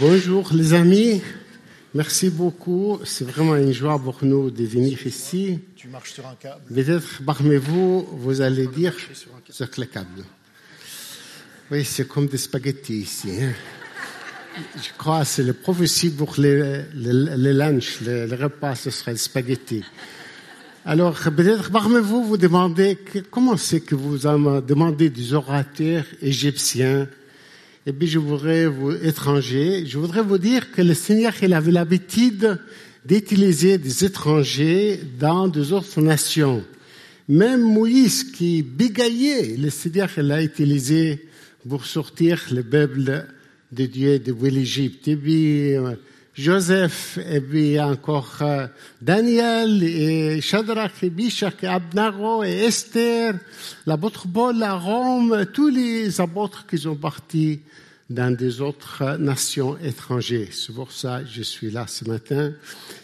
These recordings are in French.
Bonjour les amis, merci beaucoup. C'est vraiment une joie pour nous de venir ici. Tu marches sur un câble. Peut-être parmi vous, vous allez dire sur le câble. Oui, c'est comme des spaghettis ici. hein. Je crois que c'est le prophétie pour les, les, les lunchs, les, les repas, ce serait le spaghetti. Alors, peut-être parmi vous, vous demandez que- comment c'est que vous avez demandé des orateurs égyptiens et puis je voudrais vous, étrangers, je voudrais vous dire que le Seigneur, il avait l'habitude d'utiliser des étrangers dans des autres nations. Même Moïse qui bégayait, le Seigneur, l'a utilisé pour sortir le peuple de Dieu de l'Égypte. Et puis, euh, Joseph, et puis encore euh, Daniel, et Shadrach, et Meshach, et Abnago, et Esther, l'apôtre Paul à Rome, tous les apôtres qui sont partis dans des autres nations étrangères. C'est pour ça que je suis là ce matin.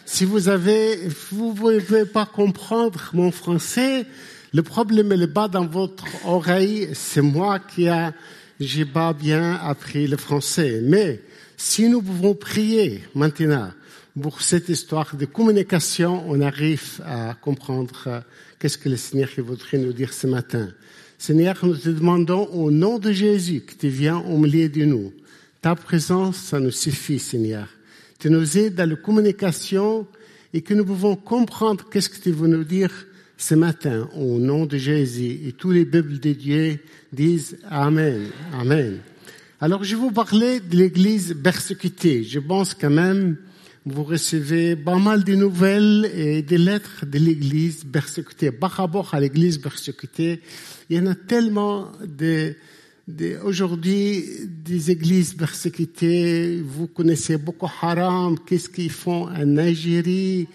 Si vous avez, vous ne pouvez pas comprendre mon français, le problème est pas dans votre oreille, c'est moi qui a, j'ai pas bien appris le français. Mais si nous pouvons prier maintenant pour cette histoire de communication, on arrive à comprendre euh, qu'est-ce que le Seigneur voudrait nous dire ce matin. Seigneur, nous te demandons au nom de Jésus que tu viens au milieu de nous. Ta présence, ça nous suffit, Seigneur. Tu nous aides dans la communication et que nous pouvons comprendre qu'est-ce que tu veux nous dire ce matin au nom de Jésus. Et tous les peuples de Dieu disent Amen. Amen. Alors, je vais vous parler de l'église persécutée. Je pense quand même vous recevez pas mal de nouvelles et des lettres de l'église persécutée. Par rapport à l'église persécutée, il y en a tellement de, de- aujourd'hui des églises persécutées. Vous connaissez Boko Haram, qu'est-ce qu'ils font en Algérie,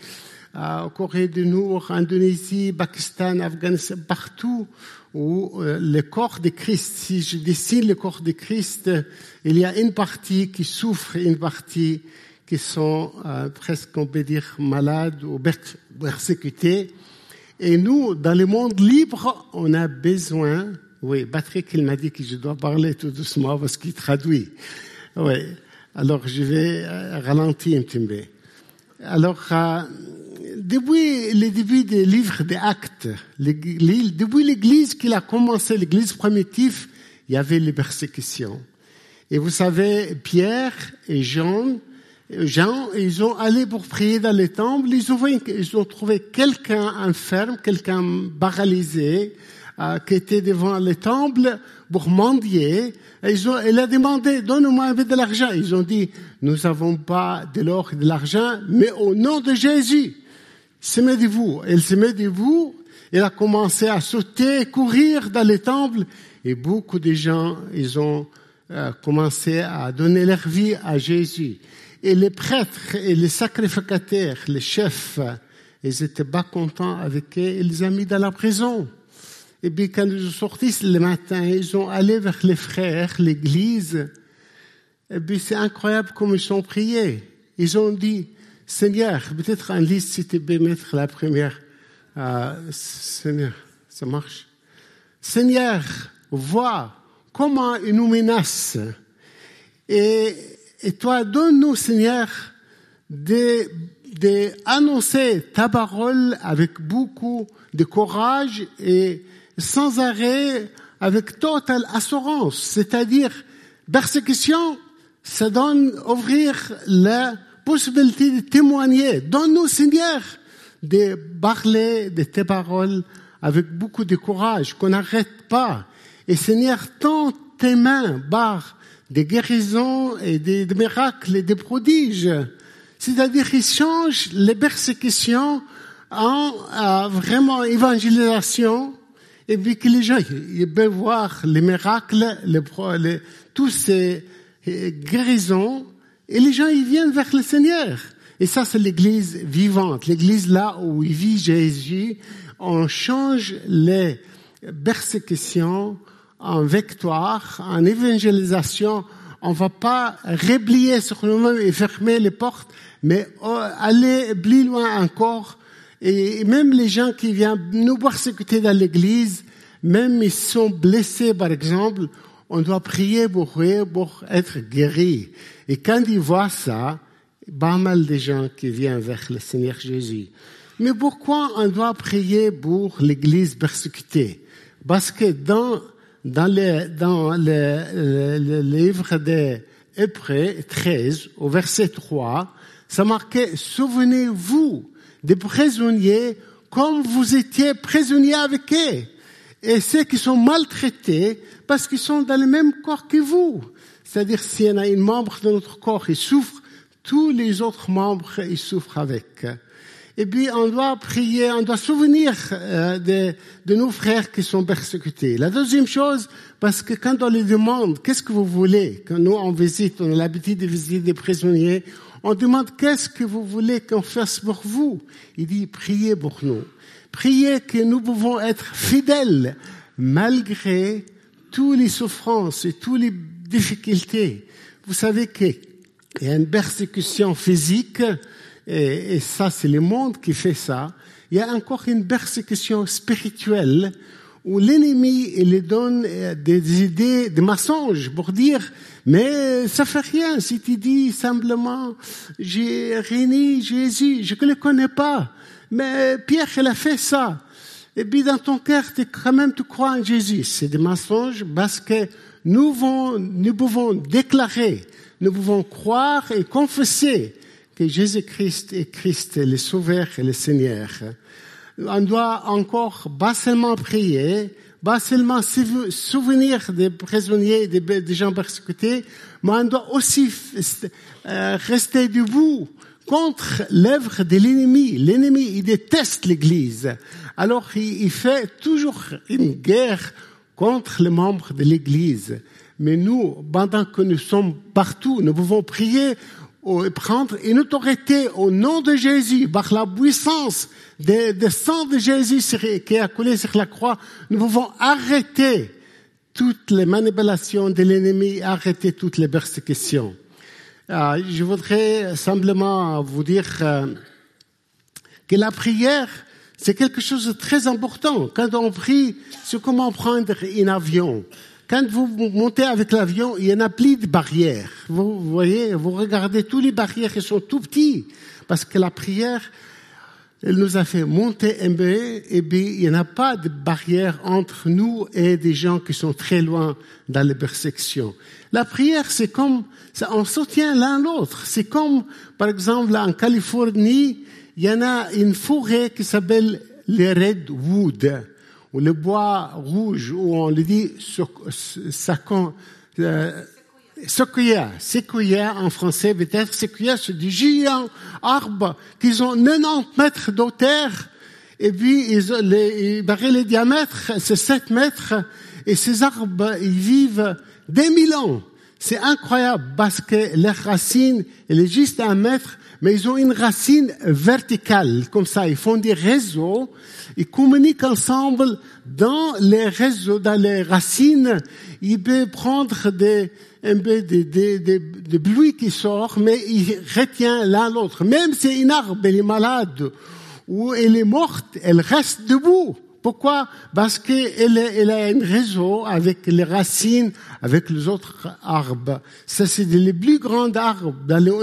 en Corée du Nord, Indonésie, Pakistan, Afghanistan, partout où euh, le corps de Christ, si je dessine le corps de Christ, il y a une partie qui souffre, une partie qui sont euh, presque, on peut dire, malades ou per- persécutés. Et nous, dans le monde libre, on a besoin, oui, Patrick, il m'a dit que je dois parler tout doucement parce qu'il traduit. Oui. Alors, je vais euh, ralentir un petit peu. Alors, euh, depuis le début des livres des actes, depuis l'église qu'il a commencé, l'église primitive, il y avait les persécutions. Et vous savez, Pierre et Jean, Jean, ils ont allé pour prier dans le temple, ils ont, ils ont trouvé quelqu'un enferme, quelqu'un paralysé, euh, qui était devant le temple pour mendier. Ils ont, il a demandé, donne-moi un peu de l'argent. Ils ont dit, nous n'avons pas de l'or et de l'argent, mais au nom de Jésus, se de vous. Elle se met de vous. Elle a commencé à sauter, courir dans les temples. Et beaucoup de gens, ils ont euh, commencé à donner leur vie à Jésus. Et les prêtres et les sacrificateurs, les chefs, ils étaient pas contents avec eux. Ils les ont mis dans la prison. Et puis quand ils sont sortis le matin, ils ont allé vers les frères, l'église. Et puis c'est incroyable comme ils ont prié. Ils ont dit, Seigneur, peut-être en liste si tu peux mettre la première. Euh, Seigneur, ça marche. Seigneur, vois comment ils nous menacent. Et, et toi, donne-nous, Seigneur, de, de annoncer ta parole avec beaucoup de courage et sans arrêt, avec totale assurance. C'est-à-dire, persécution, ça donne ouvrir la possibilité de témoigner. Donne-nous, Seigneur, de parler de tes paroles avec beaucoup de courage, qu'on n'arrête pas. Et Seigneur, tends tes mains par des guérisons et des, miracles et des prodiges. C'est-à-dire qu'ils changent les persécutions en euh, vraiment évangélisation et puis que les gens ils peuvent voir les miracles, les, les, tous ces euh, guérisons et les gens ils viennent vers le Seigneur. Et ça c'est l'église vivante, l'église là où il vit Jésus. On change les persécutions en victoire, en évangélisation. On va pas replier sur nous-mêmes et fermer les portes, mais euh, aller plus loin encore. Et même les gens qui viennent nous persécuter dans l'église, même ils sont blessés, par exemple, on doit prier pour, pour être guéri. Et quand ils voient ça, pas mal de gens qui viennent vers le Seigneur Jésus. Mais pourquoi on doit prier pour l'Église persécutée? Parce que dans le, livre des Hébreux 13, au verset 3, ça marquait, souvenez-vous des prisonniers comme vous étiez prisonniers avec eux. Et ceux qui sont maltraités parce qu'ils sont dans le même corps que vous. C'est-à-dire, s'il y en a un membre de notre corps qui souffre, tous les autres membres, ils souffrent avec. Et puis, on doit prier, on doit souvenir euh, de, de, nos frères qui sont persécutés. La deuxième chose, parce que quand on les demande, qu'est-ce que vous voulez? Quand nous, on visite, on a l'habitude de visiter des prisonniers, on demande, qu'est-ce que vous voulez qu'on fasse pour vous? Il dit, priez pour nous. Priez que nous pouvons être fidèles malgré toutes les souffrances et toutes les difficultés. Vous savez qu'il y a une persécution physique, et, ça c'est le monde qui fait ça. Il y a encore une persécution spirituelle où l'ennemi il donne euh, des idées, des mensonges pour dire mais ça fait rien si tu dis simplement j'ai réuni Jésus, je ne le connais pas, mais Pierre il a fait ça. Et puis dans ton cœur, quand même tu crois en Jésus. C'est des mensonges parce que nous, pouvons, nous pouvons déclarer, nous pouvons croire et confesser que Jésus-Christ est Christ, le Sauveur et le Seigneur on doit encore pas seulement prier, pas seulement souvenir des prisonniers, des, des gens persécutés, mais on doit aussi euh, rester debout contre l'œuvre de l'ennemi. L'ennemi, il déteste l'Église. Alors, il fait toujours une guerre contre les membres de l'Église. Mais nous, pendant que nous sommes partout, nous pouvons prier et prendre une autorité au nom de Jésus, par la puissance de, de sang de Jésus qui a coulé sur la croix, nous pouvons arrêter toutes les manipulations de l'ennemi, arrêter toutes les persécutions. Euh, je voudrais simplement vous dire euh, que la prière, c'est quelque chose de très important. Quand on prie, c'est comment prendre un avion. Quand vous montez avec l'avion, il y en a plus de barrières. Vous voyez, vous regardez tous les barrières qui sont tout petits, parce que la prière, elle nous a fait monter un peu, et bien, il n'y a pas de barrière entre nous et des gens qui sont très loin dans les perceptions. La prière, c'est comme, on soutient l'un l'autre. C'est comme, par exemple, en Californie, il y en a une forêt qui s'appelle les redwoods ou le bois rouge, où on le dit euh, sequoia, sequoia en français peut-être, sequoia c'est des géants arbres qui ont 90 mètres d'auteur et puis ils, les, les, les diamètres, c'est 7 mètres et ces arbres, ils vivent des mille ans. C'est incroyable parce que leurs racines, elles est juste un mètre, mais ils ont une racine verticale, comme ça. Ils font des réseaux ils communiquent ensemble dans les réseaux, dans les racines. Ils peuvent prendre des, un peu des, qui sortent, mais ils retiennent l'un l'autre. Même si une arbre, est malade ou elle est morte, elle reste debout. Pourquoi? Parce qu'elle elle a un réseau avec les racines, avec les autres arbres. Ça, c'est les plus grands arbres.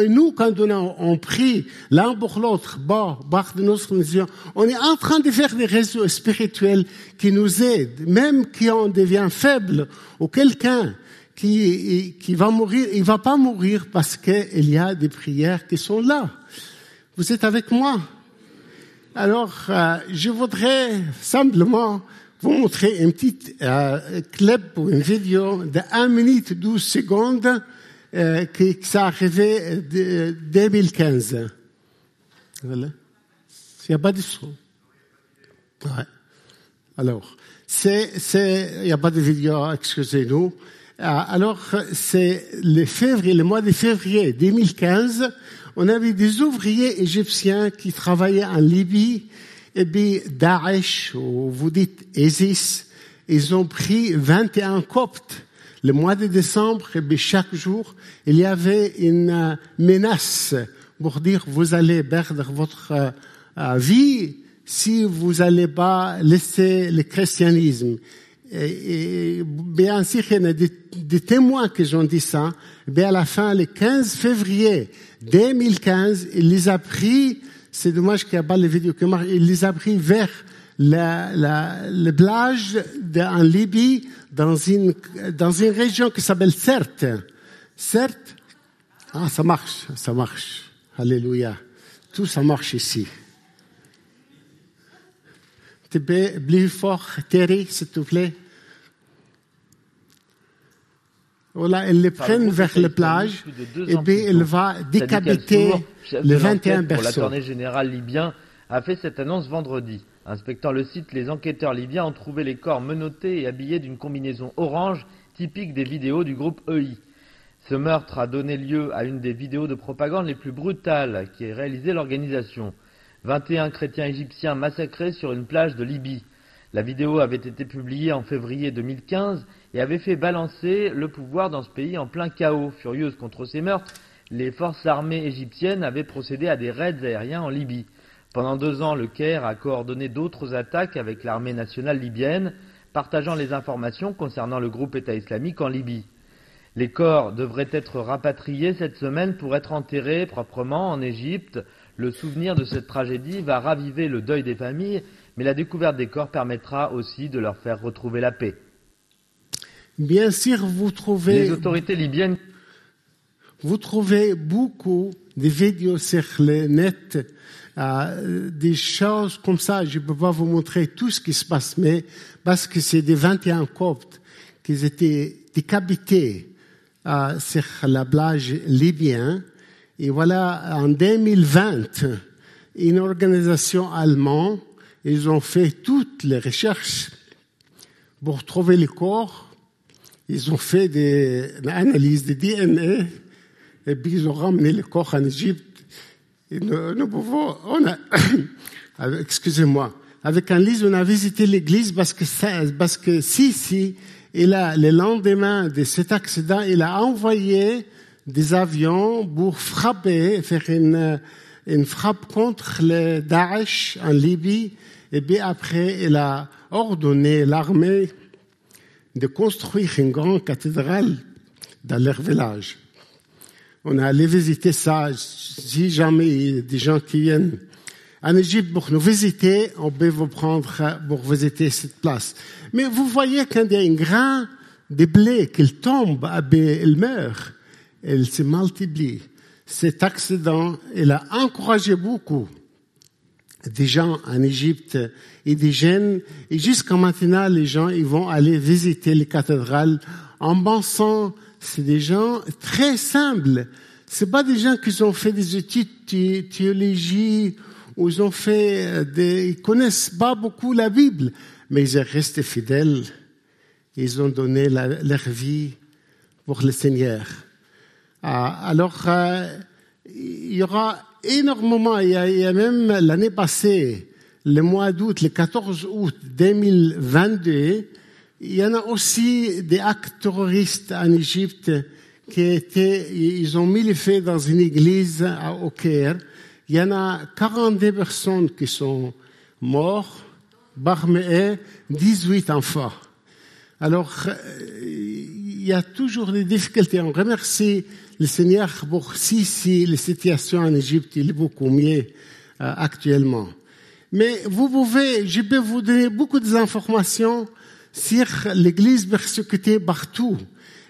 Et nous, quand on, a, on prie l'un pour l'autre, on est en train de faire des réseaux spirituels qui nous aident. Même quand on devient faible, ou quelqu'un qui, qui va mourir, il va pas mourir parce qu'il y a des prières qui sont là. Vous êtes avec moi? Alors, euh, je voudrais simplement vous montrer un petit euh, clip ou une vidéo de 1 minute 12 secondes euh, qui s'est arrivé de 2015. Voilà. Il n'y a pas de son. Alors, il n'y a pas de vidéo, excusez-nous. Alors, c'est le février, le mois de février 2015, on avait des ouvriers égyptiens qui travaillaient en Libye, et puis Daesh, ou vous dites ISIS, ils ont pris 21 coptes. Le mois de décembre, et puis chaque jour, il y avait une euh, menace pour dire vous allez perdre votre euh, vie si vous n'allez pas laisser le christianisme. Et, et bien sûr, il y a des, témoins qui ont dit ça. Mais à la fin, le 15 février 2015, il les a pris, c'est dommage qu'il n'y a pas les vidéos qui marchent, il les a pris vers la, la, en Libye, dans une, dans une région qui s'appelle Serte. Serte, ah, ça marche, ça marche. Alléluia. Tout ça marche ici. Tu peux plus fort, Terry, s'il te plaît. Voilà, ils les prennent vers la plage et puis il va décapiter les 21 Pour personnes. l'attorney général libyen a fait cette annonce vendredi. Inspectant le site, les enquêteurs libyens ont trouvé les corps menottés et habillés d'une combinaison orange typique des vidéos du groupe EI. Ce meurtre a donné lieu à une des vidéos de propagande les plus brutales qui ait réalisé l'organisation. 21 chrétiens égyptiens massacrés sur une plage de Libye. La vidéo avait été publiée en février 2015 et avait fait balancer le pouvoir dans ce pays en plein chaos. Furieuses contre ces meurtres, les forces armées égyptiennes avaient procédé à des raids aériens en Libye. Pendant deux ans, le Caire a coordonné d'autres attaques avec l'armée nationale libyenne, partageant les informations concernant le groupe État islamique en Libye. Les corps devraient être rapatriés cette semaine pour être enterrés proprement en Égypte. Le souvenir de cette tragédie va raviver le deuil des familles, mais la découverte des corps permettra aussi de leur faire retrouver la paix. Bien sûr, vous trouvez, Les autorités libyennes vous trouvez beaucoup de vidéos sur le net, euh, des choses comme ça. Je ne peux pas vous montrer tout ce qui se passe, mais parce que c'est des 21 coptes qui étaient décapités euh, sur la plage libyenne. Et voilà, en 2020, une organisation allemande, ils ont fait toutes les recherches pour trouver les corps. Ils ont fait des analyses de DNA et puis ils ont ramené le corps en Égypte. Nous, nous pouvons, excusez-moi, avec Annelise, on a visité l'église parce que parce que si, si, il a, le lendemain de cet accident, il a envoyé des avions pour frapper, faire une, une frappe contre le Daesh en Libye. Et puis après, il a ordonné l'armée de construire une grande cathédrale dans leur village. On est allé visiter ça. Si jamais il y a des gens qui viennent en Égypte pour nous visiter, on peut vous prendre pour visiter cette place. Mais vous voyez quand il y a un grain de blé qu'il tombe, eh bien, il meurt. Il se multiplie. Cet accident, il a encouragé beaucoup des gens en Égypte et des jeunes. Et jusqu'à maintenant, les gens, ils vont aller visiter les cathédrales en pensant, c'est des gens très simples. C'est pas des gens qui ont fait des études de théologie ou ils ont fait euh, des, ils connaissent pas beaucoup la Bible, mais ils restent fidèles. Ils ont donné leur vie pour le Seigneur. Ah, alors, euh, il y aura énormément, il y a, même l'année passée, le mois d'août, le 14 août 2022, il y en a aussi des actes terroristes en Égypte qui étaient, ils ont mis les faits dans une église au Caire. Il y en a 42 personnes qui sont mortes, parmi eux 18 enfants. Alors, euh, il y a toujours des difficultés. On remercie le Seigneur pour si, la situation en Égypte est beaucoup mieux euh, actuellement. Mais vous pouvez, je peux vous donner beaucoup d'informations sur l'Église persécutée partout.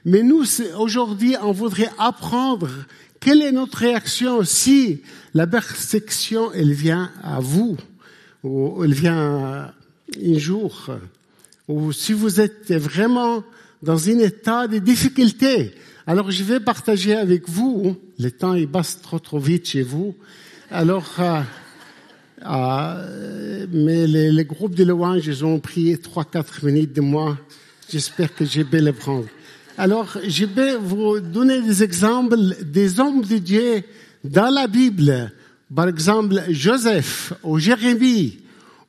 Mais nous, aujourd'hui, on voudrait apprendre quelle est notre réaction si la persécution, elle vient à vous, ou elle vient un jour ou si vous êtes vraiment dans un état de difficulté. Alors je vais partager avec vous, le temps il passe trop trop vite chez vous. Alors, euh, euh, mais les, groupes de louanges, ils ont pris trois quatre minutes de moi. J'espère que je vais les prendre. Alors, je vais vous donner des exemples des hommes de Dieu dans la Bible. Par exemple, Joseph ou Jérémie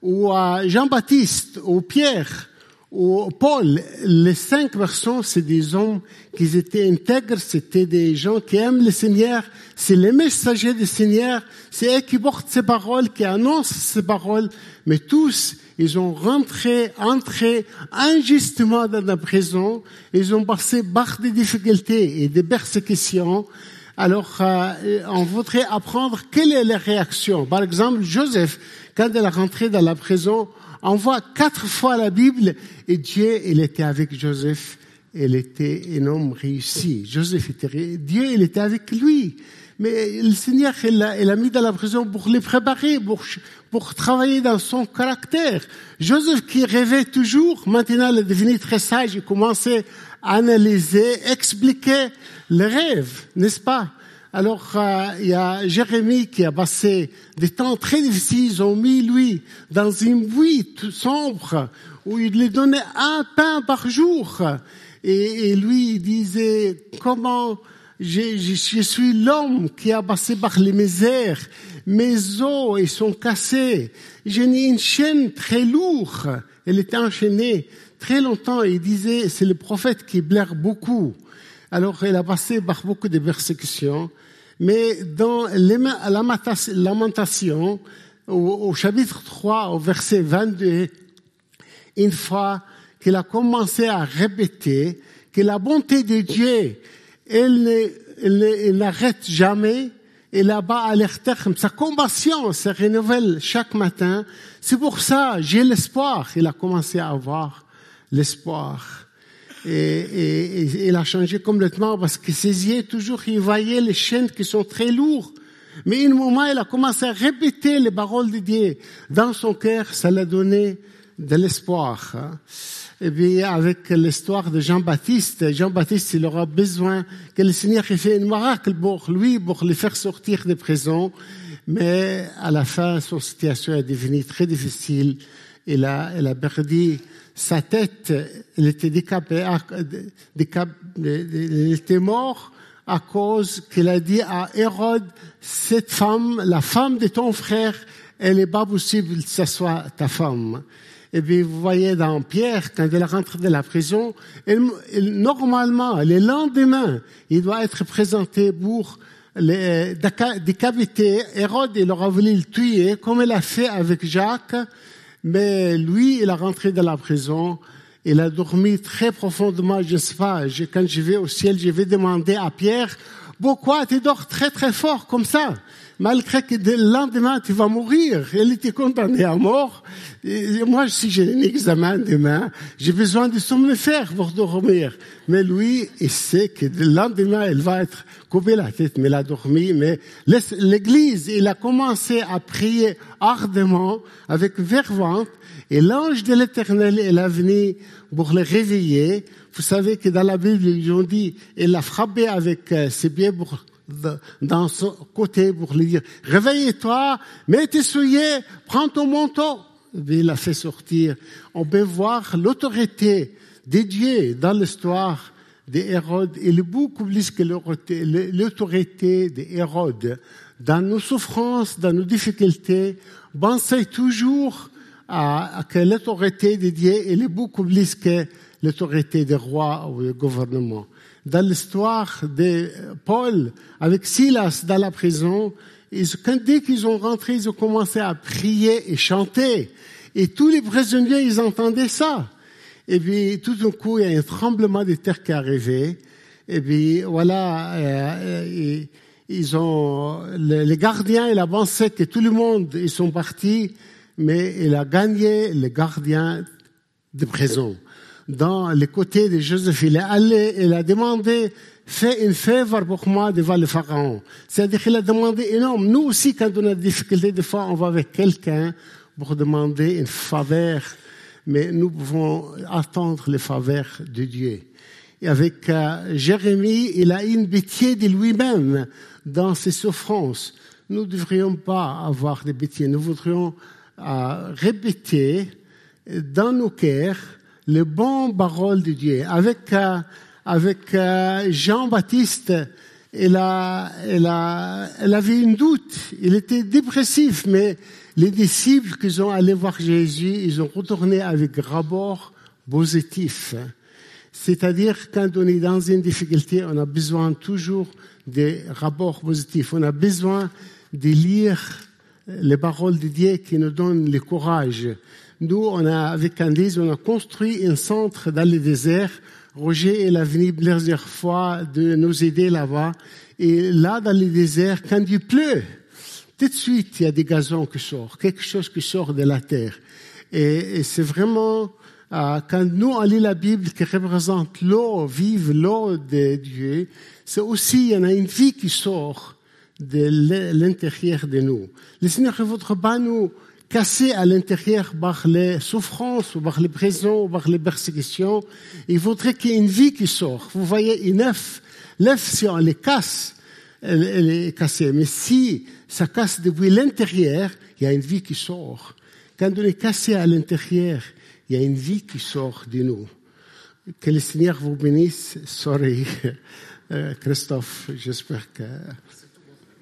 ou Jean-Baptiste ou Pierre Au Paul, les cinq versions, c'est des hommes qui étaient intègres, c'était des gens qui aiment le Seigneur, c'est les messagers du Seigneur, c'est eux qui portent ces paroles, qui annoncent ces paroles, mais tous, ils ont rentré, entré injustement dans la prison, ils ont passé par des difficultés et des persécutions. Alors, euh, on voudrait apprendre quelle est la réaction. Par exemple, Joseph, quand il est rentré dans la prison, on voit quatre fois la Bible et Dieu, il était avec Joseph. Il était un homme réussi. Joseph était, Dieu, il était avec lui. Mais le Seigneur, il l'a, mis dans la prison pour les préparer, pour, pour travailler dans son caractère. Joseph qui rêvait toujours, maintenant il est devenu très sage, il commençait analyser, expliquer les rêves, n'est-ce pas? Alors, euh, il y a Jérémie qui a passé des temps très difficiles. Ils ont mis lui dans une buis sombre où il lui donnait un pain par jour. Et, lui, il disait, comment je, je, suis l'homme qui a passé par les misères. Mes os, ils sont cassés. J'ai une chaîne très lourde. Elle était enchaînée très longtemps. Il disait, c'est le prophète qui blaire beaucoup. Alors, elle a passé par beaucoup de persécutions. Mais dans la lamentation, au, chapitre 3, au verset 22, une fois qu'il a commencé à répéter que la bonté de Dieu, elle n'arrête jamais, et là-bas à l'air sa compassion se renouvelle chaque matin. C'est pour ça, j'ai l'espoir. Il a commencé à avoir l'espoir et, et, il a changé complètement parce que ses yeux, toujours, il voyait les chaînes qui sont très lourdes. Mais un moment, il a commencé à répéter les paroles de Dieu. Dans son cœur, ça l'a donné de l'espoir. Hein. Et puis, avec l'histoire de Jean-Baptiste, Jean-Baptiste, il aura besoin que le Seigneur fait un miracle pour lui, pour le faire sortir des prisons. Mais à la fin, son situation est devenue très difficile. Il a, il a perdu sa tête, elle était décapée, elle était morte à cause qu'il a dit à Hérode, cette femme, la femme de ton frère, elle n'est pas possible que ce soit ta femme. Et puis vous voyez dans Pierre, quand elle rentre de la prison, elle, normalement, le lendemain, il doit être présenté pour décapiter. Hérode, il aura voulu le tuer, comme il a fait avec Jacques. Mais lui, il a rentré dans la prison. Il a dormi très profondément. Je sais pas. quand je vais au ciel, je vais demander à Pierre, pourquoi tu dors très très fort comme ça? Malgré que le lendemain tu vas mourir. Elle était condamnée à mort. Et moi, si j'ai un examen demain, j'ai besoin de somnifère pour dormir. Mais lui, il sait que le lendemain, elle va être coupée la tête, mais il a dormi. Mais l'église, il a commencé à prier ardemment, avec fervente, et l'ange de l'éternel est venu pour le réveiller. Vous savez que dans la Bible, ils ont dit, il l'a frappé avec euh, ses pieds pour dans son côté pour lui dire, réveille-toi, mets tes souliers, prends ton manteau. il l'a fait sortir. On peut voir l'autorité des dieux dans l'histoire d'Hérode. Il est beaucoup plus que l'autorité d'Hérode. Dans nos souffrances, dans nos difficultés, pensez toujours à, que l'autorité des dieux est beaucoup plus que l'autorité des rois ou du gouvernement dans l'histoire de Paul avec Silas dans la prison, ils, quand, dès qu'ils ont rentré, ils ont commencé à prier et chanter. Et tous les prisonniers, ils entendaient ça. Et puis, tout d'un coup, il y a un tremblement de terre qui est arrivé. Et puis, voilà, euh, ils ont, les gardiens, il a pensé que tout le monde, ils sont partis, mais il a gagné les gardiens de prison dans les côtés de Joseph. Il est allé, il a demandé, fais une faveur pour moi devant le pharaon. C'est-à-dire qu'il a demandé énorme. Nous aussi, quand on a des difficultés, des fois, on va avec quelqu'un pour demander une faveur. Mais nous pouvons attendre les faveurs de Dieu. Et avec euh, Jérémie, il a une pitié de lui-même dans ses souffrances. Nous ne devrions pas avoir de pitié. Nous voudrions euh, répéter dans nos cœurs les bonnes paroles de Dieu. Avec, euh, avec euh, Jean-Baptiste, il, a, avait une doute. Il était dépressif, mais les disciples qui sont allés voir Jésus, ils ont retourné avec rapport positif. C'est-à-dire, quand on est dans une difficulté, on a besoin toujours des rapports positifs. On a besoin de lire les paroles de Dieu qui nous donnent le courage. Nous, on a, avec Candice, on a construit un centre dans le désert. Roger est venu plusieurs fois de nous aider là-bas. Et là, dans le désert, quand il pleut, tout de suite, il y a des gazons qui sortent, quelque chose qui sort de la terre. Et, c'est vraiment, euh, quand nous, on lit la Bible qui représente l'eau vive, l'eau de Dieu, c'est aussi, il y en a une vie qui sort de l'intérieur de nous. Le Seigneur ne voudrait pas nous casser à l'intérieur par les souffrances, ou par les prisons, par les persécutions. Il voudrait qu'il y ait une vie qui sort. Vous voyez, une œuf, l'œuf, si on les casse, elle, elle, est cassée. Mais si ça casse depuis l'intérieur, il y a une vie qui sort. Quand on est cassé à l'intérieur, il y a une vie qui sort de nous. Que le Seigneur vous bénisse. Sorry, euh, Christophe, j'espère que